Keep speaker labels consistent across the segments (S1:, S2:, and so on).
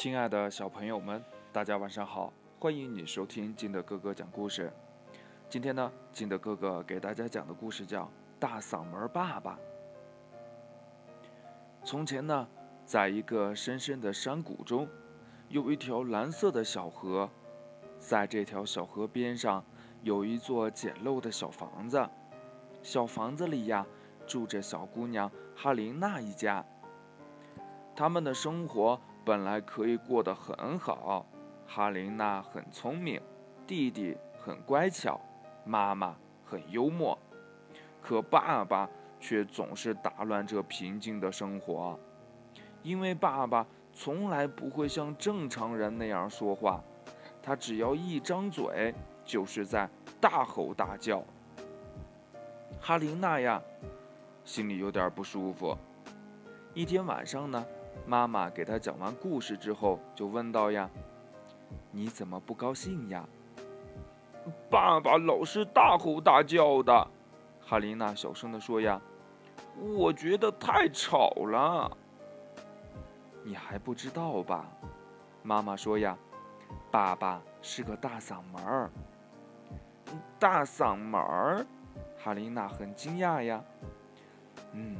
S1: 亲爱的小朋友们，大家晚上好！欢迎你收听金德哥哥讲故事。今天呢，金德哥哥给大家讲的故事叫《大嗓门爸爸》。从前呢，在一个深深的山谷中，有一条蓝色的小河，在这条小河边上，有一座简陋的小房子。小房子里呀，住着小姑娘哈琳娜一家。他们的生活本来可以过得很好，哈琳娜很聪明，弟弟很乖巧，妈妈很幽默，可爸爸却总是打乱这平静的生活，因为爸爸从来不会像正常人那样说话，他只要一张嘴就是在大吼大叫。哈琳娜呀，心里有点不舒服。一天晚上呢。妈妈给他讲完故事之后，就问道：“呀，你怎么不高兴呀？”爸爸老是大吼大叫的，哈琳娜小声地说：“呀，我觉得太吵了。”你还不知道吧？妈妈说：“呀，爸爸是个大嗓门儿。”大嗓门儿，哈琳娜很惊讶呀。嗯，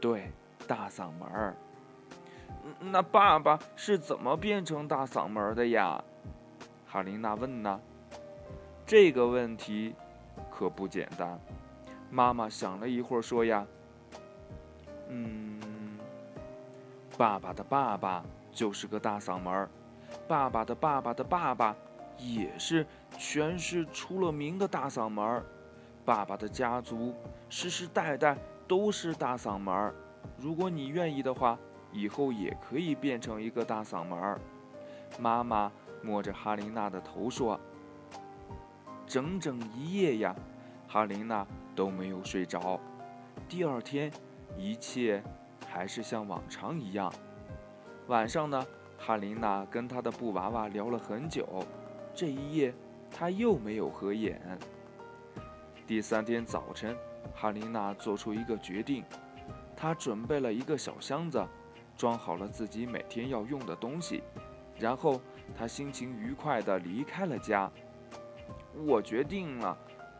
S1: 对，大嗓门儿。那爸爸是怎么变成大嗓门的呀？哈琳娜问呢。这个问题可不简单。妈妈想了一会儿说呀：“嗯，爸爸的爸爸就是个大嗓门爸爸的爸爸的爸爸也是全市出了名的大嗓门爸爸的家族世世代代都是大嗓门如果你愿意的话。”以后也可以变成一个大嗓门儿。妈妈摸着哈琳娜的头说：“整整一夜呀，哈琳娜都没有睡着。第二天，一切还是像往常一样。晚上呢，哈琳娜跟她的布娃娃聊了很久。这一夜，她又没有合眼。第三天早晨，哈琳娜做出一个决定，她准备了一个小箱子。装好了自己每天要用的东西，然后他心情愉快地离开了家。我决定了，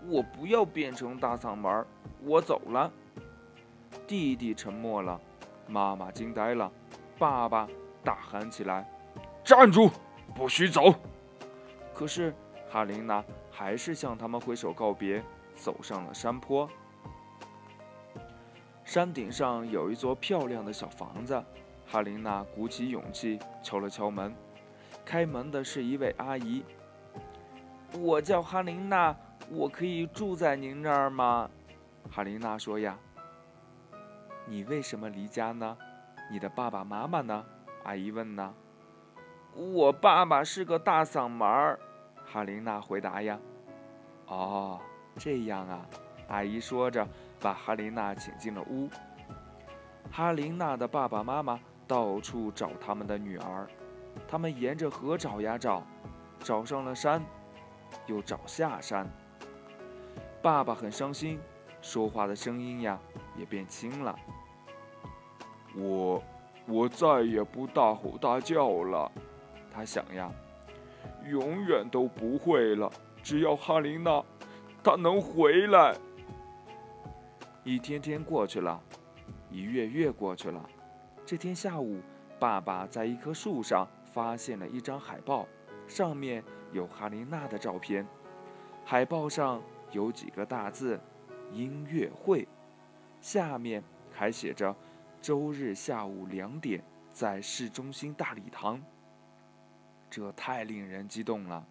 S1: 我不要变成大嗓门，我走了。弟弟沉默了，妈妈惊呆了，爸爸大喊起来：“站住，不许走！”可是哈琳娜还是向他们挥手告别，走上了山坡。山顶上有一座漂亮的小房子。哈琳娜鼓起勇气敲了敲门，开门的是一位阿姨。我叫哈琳娜，我可以住在您这儿吗？哈琳娜说：“呀，你为什么离家呢？你的爸爸妈妈呢？”阿姨问呢。我爸爸是个大嗓门儿，哈琳娜回答呀。哦，这样啊，阿姨说着，把哈琳娜请进了屋。哈琳娜的爸爸妈妈。到处找他们的女儿，他们沿着河找呀找，找上了山，又找下山。爸爸很伤心，说话的声音呀也变轻了。我，我再也不大吼大叫了。他想呀，永远都不会了。只要哈琳娜，她能回来。一天天过去了，一月月过去了。这天下午，爸爸在一棵树上发现了一张海报，上面有哈琳娜的照片。海报上有几个大字：“音乐会”，下面还写着：“周日下午两点，在市中心大礼堂。”这太令人激动了，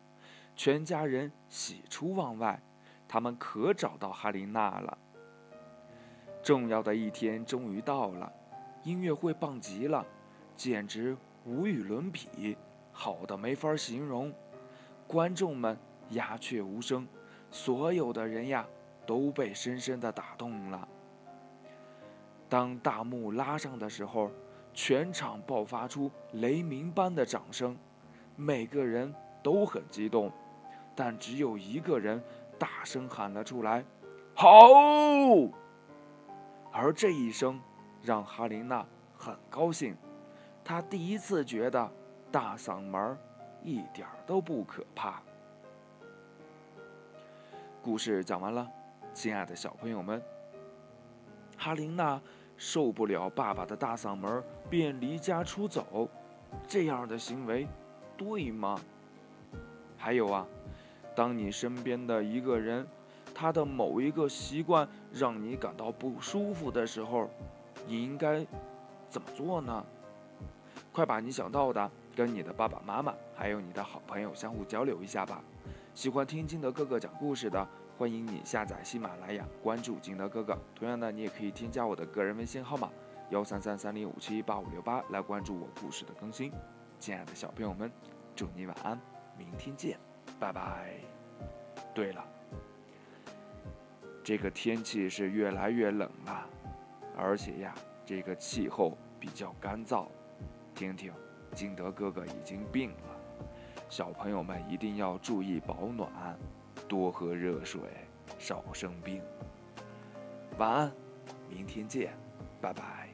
S1: 全家人喜出望外，他们可找到哈琳娜了。重要的一天终于到了。音乐会棒极了，简直无与伦比，好的没法形容。观众们鸦雀无声，所有的人呀都被深深的打动了。当大幕拉上的时候，全场爆发出雷鸣般的掌声，每个人都很激动，但只有一个人大声喊了出来：“好！”而这一声。让哈琳娜很高兴，她第一次觉得大嗓门一点都不可怕。故事讲完了，亲爱的小朋友们，哈琳娜受不了爸爸的大嗓门，便离家出走。这样的行为对吗？还有啊，当你身边的一个人，他的某一个习惯让你感到不舒服的时候，你应该怎么做呢？快把你想到的跟你的爸爸妈妈还有你的好朋友相互交流一下吧。喜欢听金德哥哥讲故事的，欢迎你下载喜马拉雅，关注金德哥哥。同样的，你也可以添加我的个人微信号码幺三三三零五七八五六八来关注我故事的更新。亲爱的小朋友们，祝你晚安，明天见，拜拜。对了，这个天气是越来越冷了，而且呀，这个气候比较干燥。听听，金德哥哥已经病了。小朋友们一定要注意保暖，多喝热水，少生病。晚安，明天见，拜拜。